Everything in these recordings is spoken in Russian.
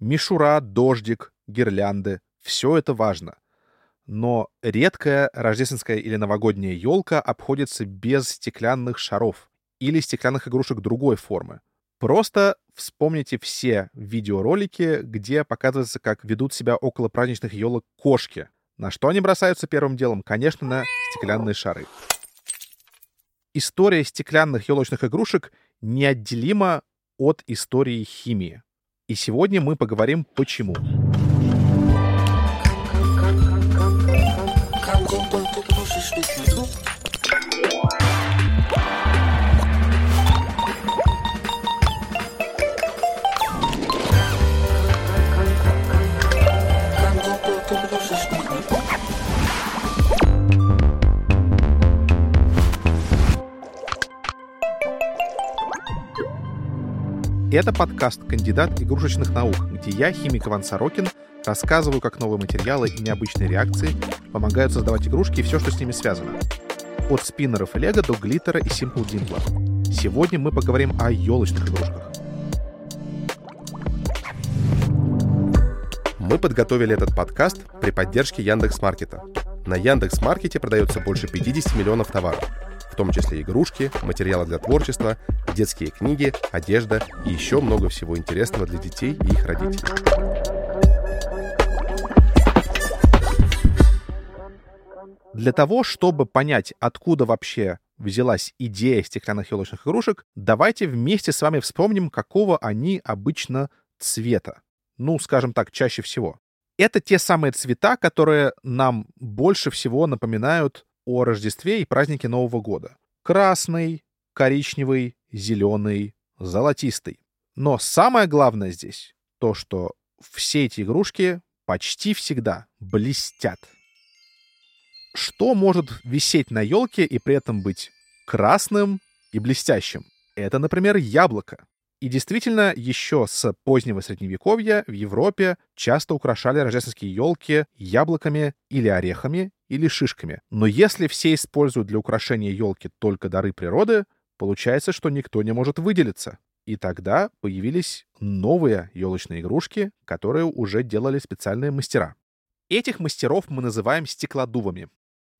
Мишура, дождик, гирлянды — все это важно. Но редкая рождественская или новогодняя елка обходится без стеклянных шаров или стеклянных игрушек другой формы. Просто вспомните все видеоролики, где показывается, как ведут себя около праздничных елок кошки. На что они бросаются первым делом? Конечно, на стеклянные шары. История стеклянных елочных игрушек неотделима от истории химии. И сегодня мы поговорим почему. Это подкаст «Кандидат игрушечных наук», где я, химик Иван Сорокин, рассказываю, как новые материалы и необычные реакции помогают создавать игрушки и все, что с ними связано. От спиннеров и лего до глиттера и симпл димпла. Сегодня мы поговорим о елочных игрушках. Мы подготовили этот подкаст при поддержке Яндекс.Маркета. На Яндекс.Маркете продается больше 50 миллионов товаров – том числе игрушки, материалы для творчества, детские книги, одежда и еще много всего интересного для детей и их родителей. Для того, чтобы понять, откуда вообще взялась идея стеклянных елочных игрушек, давайте вместе с вами вспомним, какого они обычно цвета. Ну, скажем так, чаще всего. Это те самые цвета, которые нам больше всего напоминают о Рождестве и празднике Нового года. Красный, коричневый, зеленый, золотистый. Но самое главное здесь то, что все эти игрушки почти всегда блестят. Что может висеть на елке и при этом быть красным и блестящим? Это, например, яблоко. И действительно, еще с позднего средневековья в Европе часто украшали рождественские елки яблоками или орехами, или шишками. Но если все используют для украшения елки только дары природы, получается, что никто не может выделиться. И тогда появились новые елочные игрушки, которые уже делали специальные мастера. Этих мастеров мы называем стеклодувами.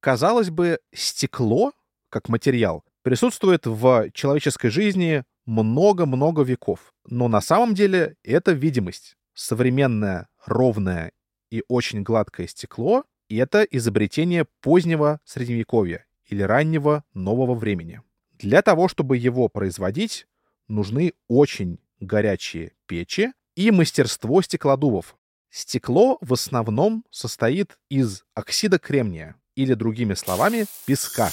Казалось бы, стекло, как материал, присутствует в человеческой жизни много-много веков. Но на самом деле это видимость. Современное, ровное и очень гладкое стекло — это изобретение позднего Средневековья или раннего нового времени. Для того, чтобы его производить, нужны очень горячие печи и мастерство стеклодувов. Стекло в основном состоит из оксида кремния, или другими словами, песка.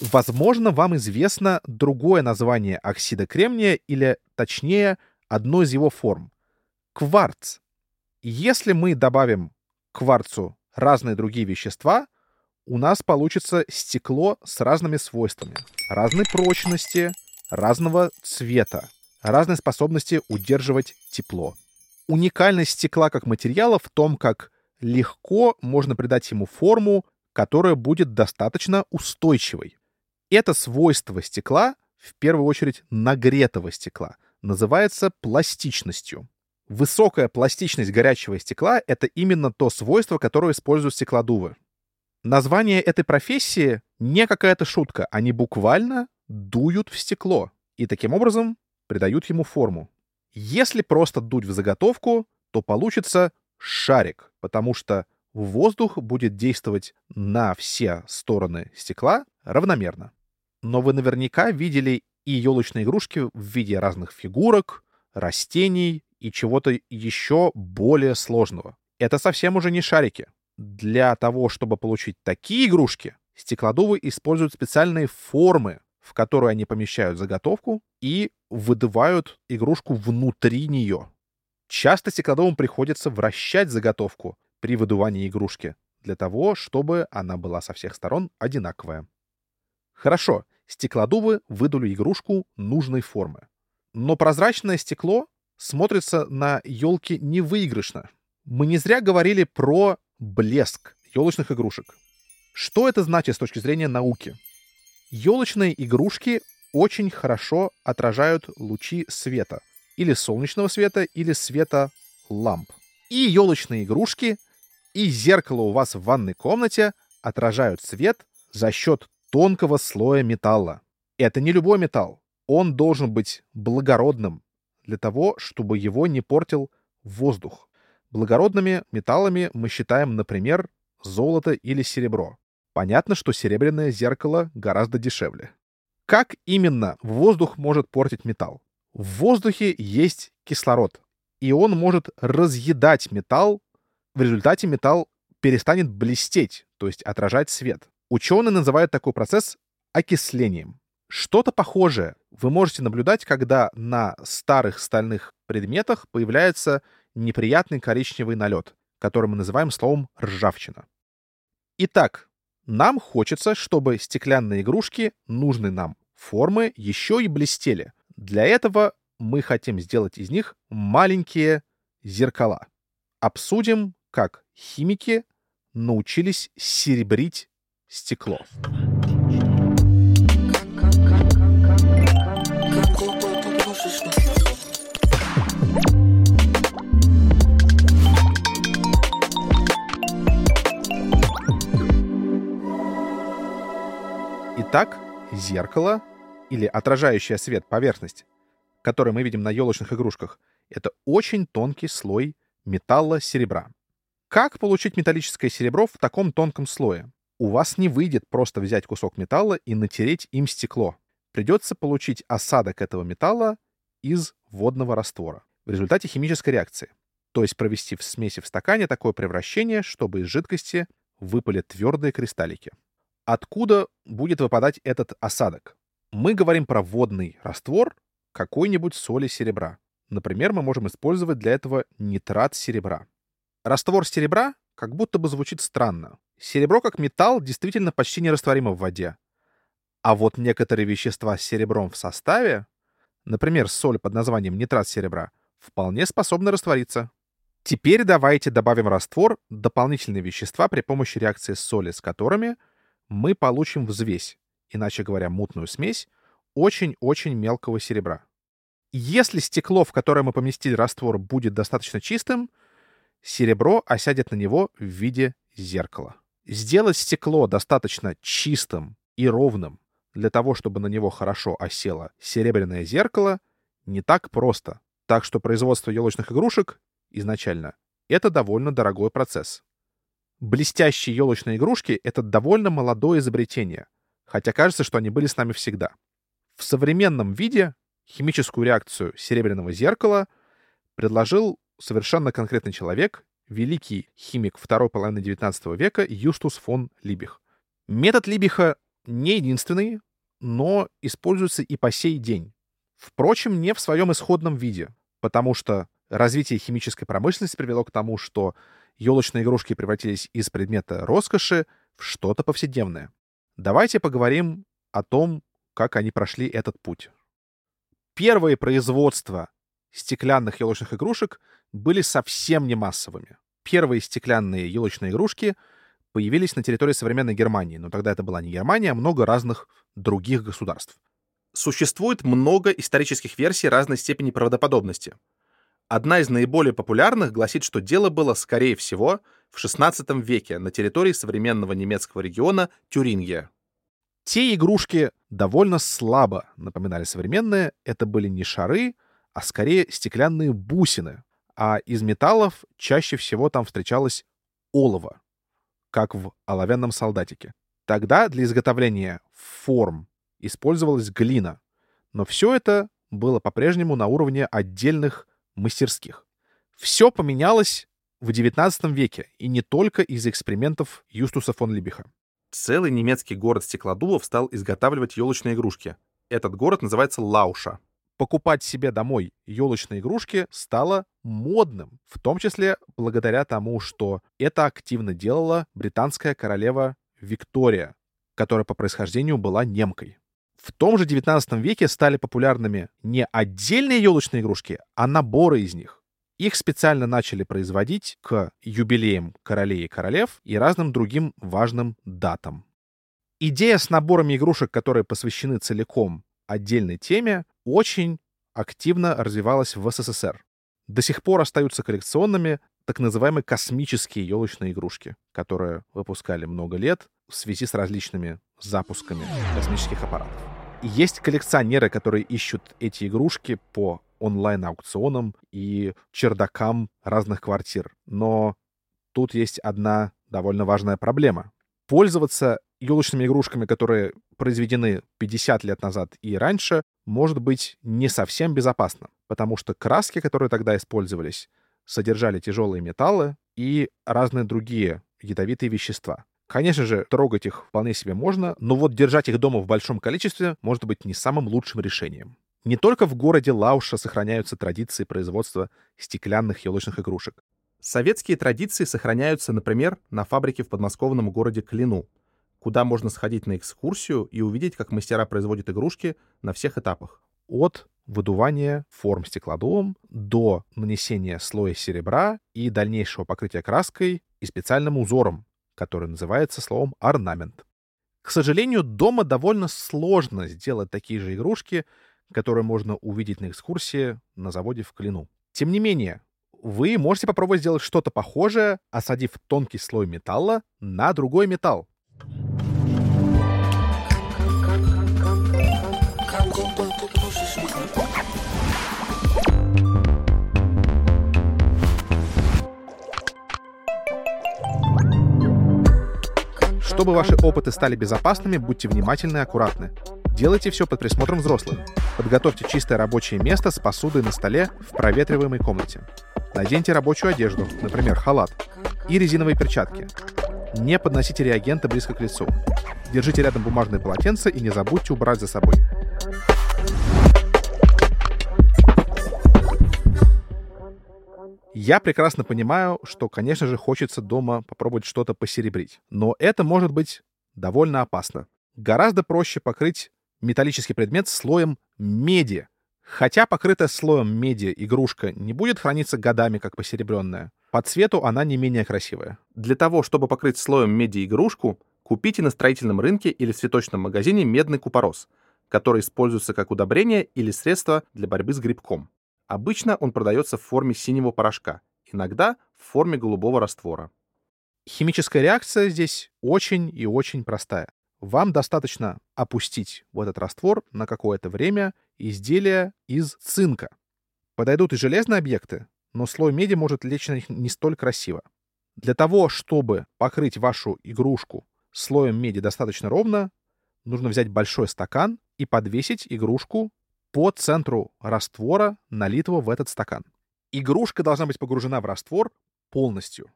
Возможно, вам известно другое название оксида кремния, или, точнее, одно из его форм — кварц. Если мы добавим к кварцу разные другие вещества, у нас получится стекло с разными свойствами, разной прочности, разного цвета, разной способности удерживать тепло. Уникальность стекла как материала в том, как легко можно придать ему форму, которая будет достаточно устойчивой. Это свойство стекла, в первую очередь нагретого стекла, называется пластичностью. Высокая пластичность горячего стекла — это именно то свойство, которое используют стеклодувы. Название этой профессии не какая-то шутка. Они буквально дуют в стекло и таким образом придают ему форму. Если просто дуть в заготовку, то получится шарик, потому что воздух будет действовать на все стороны стекла равномерно. Но вы наверняка видели и елочные игрушки в виде разных фигурок, растений и чего-то еще более сложного. Это совсем уже не шарики. Для того, чтобы получить такие игрушки, стеклодувы используют специальные формы, в которые они помещают заготовку и выдувают игрушку внутри нее. Часто стеклодувам приходится вращать заготовку при выдувании игрушки для того, чтобы она была со всех сторон одинаковая. Хорошо, стеклодувы выдули игрушку нужной формы. Но прозрачное стекло смотрится на елке невыигрышно. Мы не зря говорили про блеск елочных игрушек. Что это значит с точки зрения науки? Елочные игрушки очень хорошо отражают лучи света. Или солнечного света, или света ламп. И елочные игрушки, и зеркало у вас в ванной комнате отражают свет за счет тонкого слоя металла. Это не любой металл. Он должен быть благородным для того, чтобы его не портил воздух. Благородными металлами мы считаем, например, золото или серебро. Понятно, что серебряное зеркало гораздо дешевле. Как именно воздух может портить металл? В воздухе есть кислород, и он может разъедать металл. В результате металл перестанет блестеть, то есть отражать свет. Ученые называют такой процесс окислением. Что-то похожее вы можете наблюдать, когда на старых стальных предметах появляется неприятный коричневый налет, который мы называем словом ржавчина. Итак, нам хочется, чтобы стеклянные игрушки нужной нам формы еще и блестели. Для этого мы хотим сделать из них маленькие зеркала. Обсудим, как химики научились серебрить стекло. Итак, зеркало или отражающая свет поверхность, которую мы видим на елочных игрушках, это очень тонкий слой металла серебра. Как получить металлическое серебро в таком тонком слое? У вас не выйдет просто взять кусок металла и натереть им стекло. Придется получить осадок этого металла из водного раствора в результате химической реакции. То есть провести в смеси в стакане такое превращение, чтобы из жидкости выпали твердые кристаллики. Откуда будет выпадать этот осадок? Мы говорим про водный раствор какой-нибудь соли серебра. Например, мы можем использовать для этого нитрат серебра. Раствор серебра как будто бы звучит странно. Серебро как металл действительно почти нерастворимо в воде. А вот некоторые вещества с серебром в составе, например, соль под названием нитрат серебра, вполне способны раствориться. Теперь давайте добавим раствор дополнительные вещества при помощи реакции соли, с которыми мы получим взвесь, иначе говоря, мутную смесь, очень-очень мелкого серебра. Если стекло, в которое мы поместили раствор, будет достаточно чистым, серебро осядет на него в виде зеркала. Сделать стекло достаточно чистым и ровным для того, чтобы на него хорошо осело серебряное зеркало, не так просто. Так что производство елочных игрушек изначально это довольно дорогой процесс. Блестящие елочные игрушки — это довольно молодое изобретение, хотя кажется, что они были с нами всегда. В современном виде химическую реакцию серебряного зеркала предложил совершенно конкретный человек, великий химик второй половины XIX века Юстус фон Либих. Метод Либиха не единственный, но используется и по сей день. Впрочем, не в своем исходном виде, потому что развитие химической промышленности привело к тому, что елочные игрушки превратились из предмета роскоши в что-то повседневное. Давайте поговорим о том, как они прошли этот путь. Первые производства стеклянных елочных игрушек были совсем не массовыми. Первые стеклянные елочные игрушки появились на территории современной Германии, но тогда это была не Германия, а много разных других государств. Существует много исторических версий разной степени правдоподобности. Одна из наиболее популярных гласит, что дело было, скорее всего, в XVI веке на территории современного немецкого региона Тюрингия. Те игрушки довольно слабо напоминали современные. Это были не шары, а скорее стеклянные бусины. А из металлов чаще всего там встречалось олово, как в оловянном солдатике. Тогда для изготовления форм использовалась глина. Но все это было по-прежнему на уровне отдельных мастерских. Все поменялось в XIX веке, и не только из-за экспериментов Юстуса фон Либиха. Целый немецкий город стеклодувов стал изготавливать елочные игрушки. Этот город называется Лауша. Покупать себе домой елочные игрушки стало модным, в том числе благодаря тому, что это активно делала британская королева Виктория, которая по происхождению была немкой. В том же 19 веке стали популярными не отдельные елочные игрушки, а наборы из них. Их специально начали производить к юбилеям королей и королев и разным другим важным датам. Идея с наборами игрушек, которые посвящены целиком отдельной теме, очень активно развивалась в СССР. До сих пор остаются коллекционными так называемые космические елочные игрушки, которые выпускали много лет в связи с различными запусками космических аппаратов. Есть коллекционеры, которые ищут эти игрушки по онлайн-аукционам и чердакам разных квартир. Но тут есть одна довольно важная проблема. Пользоваться елочными игрушками, которые произведены 50 лет назад и раньше, может быть не совсем безопасно, потому что краски, которые тогда использовались, содержали тяжелые металлы и разные другие ядовитые вещества. Конечно же, трогать их вполне себе можно, но вот держать их дома в большом количестве может быть не самым лучшим решением. Не только в городе Лауша сохраняются традиции производства стеклянных елочных игрушек. Советские традиции сохраняются, например, на фабрике в подмосковном городе Клину, куда можно сходить на экскурсию и увидеть, как мастера производят игрушки на всех этапах. От выдувания форм стеклодувом до нанесения слоя серебра и дальнейшего покрытия краской и специальным узором, который называется словом орнамент. К сожалению, дома довольно сложно сделать такие же игрушки, которые можно увидеть на экскурсии на заводе в Клину. Тем не менее, вы можете попробовать сделать что-то похожее, осадив тонкий слой металла на другой металл. Чтобы ваши опыты стали безопасными, будьте внимательны и аккуратны. Делайте все под присмотром взрослых. Подготовьте чистое рабочее место с посудой на столе в проветриваемой комнате. Наденьте рабочую одежду, например, халат, и резиновые перчатки. Не подносите реагенты близко к лицу. Держите рядом бумажные полотенца и не забудьте убрать за собой. Я прекрасно понимаю, что, конечно же, хочется дома попробовать что-то посеребрить. Но это может быть довольно опасно. Гораздо проще покрыть металлический предмет слоем меди. Хотя покрытая слоем меди игрушка не будет храниться годами, как посеребренная, по цвету она не менее красивая. Для того, чтобы покрыть слоем меди игрушку, купите на строительном рынке или в цветочном магазине медный купорос, который используется как удобрение или средство для борьбы с грибком. Обычно он продается в форме синего порошка, иногда в форме голубого раствора. Химическая реакция здесь очень и очень простая. Вам достаточно опустить в этот раствор на какое-то время изделия из цинка. Подойдут и железные объекты, но слой меди может лечь на них не столь красиво. Для того, чтобы покрыть вашу игрушку слоем меди достаточно ровно, нужно взять большой стакан и подвесить игрушку по центру раствора, налитого в этот стакан. Игрушка должна быть погружена в раствор полностью.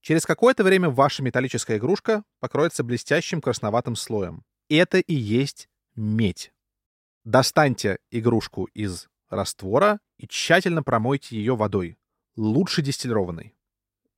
Через какое-то время ваша металлическая игрушка покроется блестящим красноватым слоем. Это и есть медь. Достаньте игрушку из раствора и тщательно промойте ее водой, лучше дистиллированной.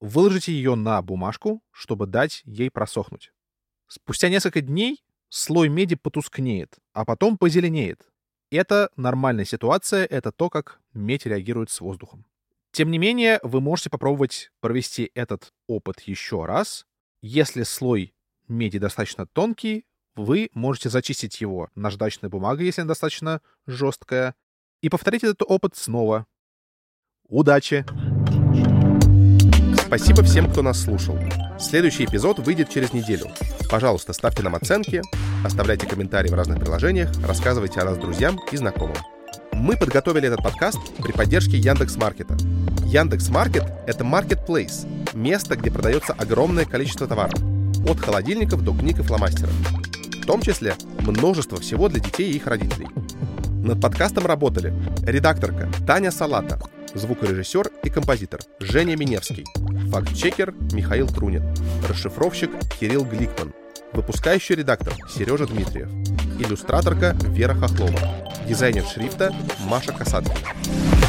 Выложите ее на бумажку, чтобы дать ей просохнуть. Спустя несколько дней слой меди потускнеет, а потом позеленеет, это нормальная ситуация, это то, как медь реагирует с воздухом. Тем не менее, вы можете попробовать провести этот опыт еще раз. Если слой меди достаточно тонкий, вы можете зачистить его наждачной бумагой, если она достаточно жесткая, и повторить этот опыт снова. Удачи! Спасибо всем, кто нас слушал. Следующий эпизод выйдет через неделю. Пожалуйста, ставьте нам оценки, оставляйте комментарии в разных приложениях, рассказывайте о нас друзьям и знакомым. Мы подготовили этот подкаст при поддержке Яндекс Маркета. Яндекс Маркет — это marketplace, место, где продается огромное количество товаров, от холодильников до книг и фломастеров. В том числе множество всего для детей и их родителей. Над подкастом работали редакторка Таня Салата, звукорежиссер и композитор Женя Миневский, фактчекер Михаил Трунин, расшифровщик Кирилл Гликман, выпускающий редактор Сережа Дмитриев, иллюстраторка Вера Хохлова, дизайнер шрифта Маша Касаткина.